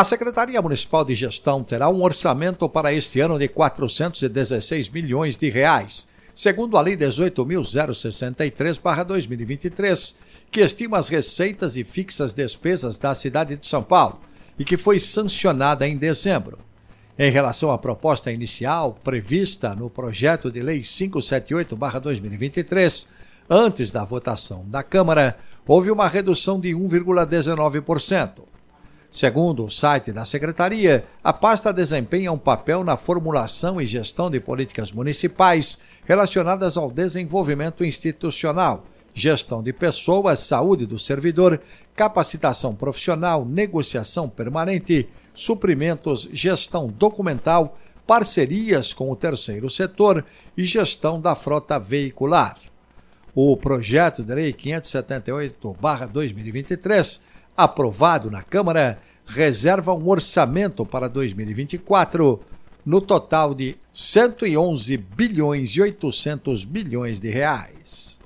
A Secretaria Municipal de Gestão terá um orçamento para este ano de 416 milhões de reais, segundo a Lei 18.063/2023, que estima as receitas e fixas despesas da cidade de São Paulo e que foi sancionada em dezembro. Em relação à proposta inicial prevista no projeto de Lei 578/2023, antes da votação da Câmara, houve uma redução de 1,19%. Segundo o site da Secretaria, a pasta desempenha um papel na formulação e gestão de políticas municipais relacionadas ao desenvolvimento institucional, gestão de pessoas, saúde do servidor, capacitação profissional, negociação permanente, suprimentos, gestão documental, parcerias com o terceiro setor e gestão da frota veicular. O projeto de lei 578/2023 aprovado na Câmara, reserva um orçamento para 2024 no total de 111 bilhões e 800 bilhões de reais.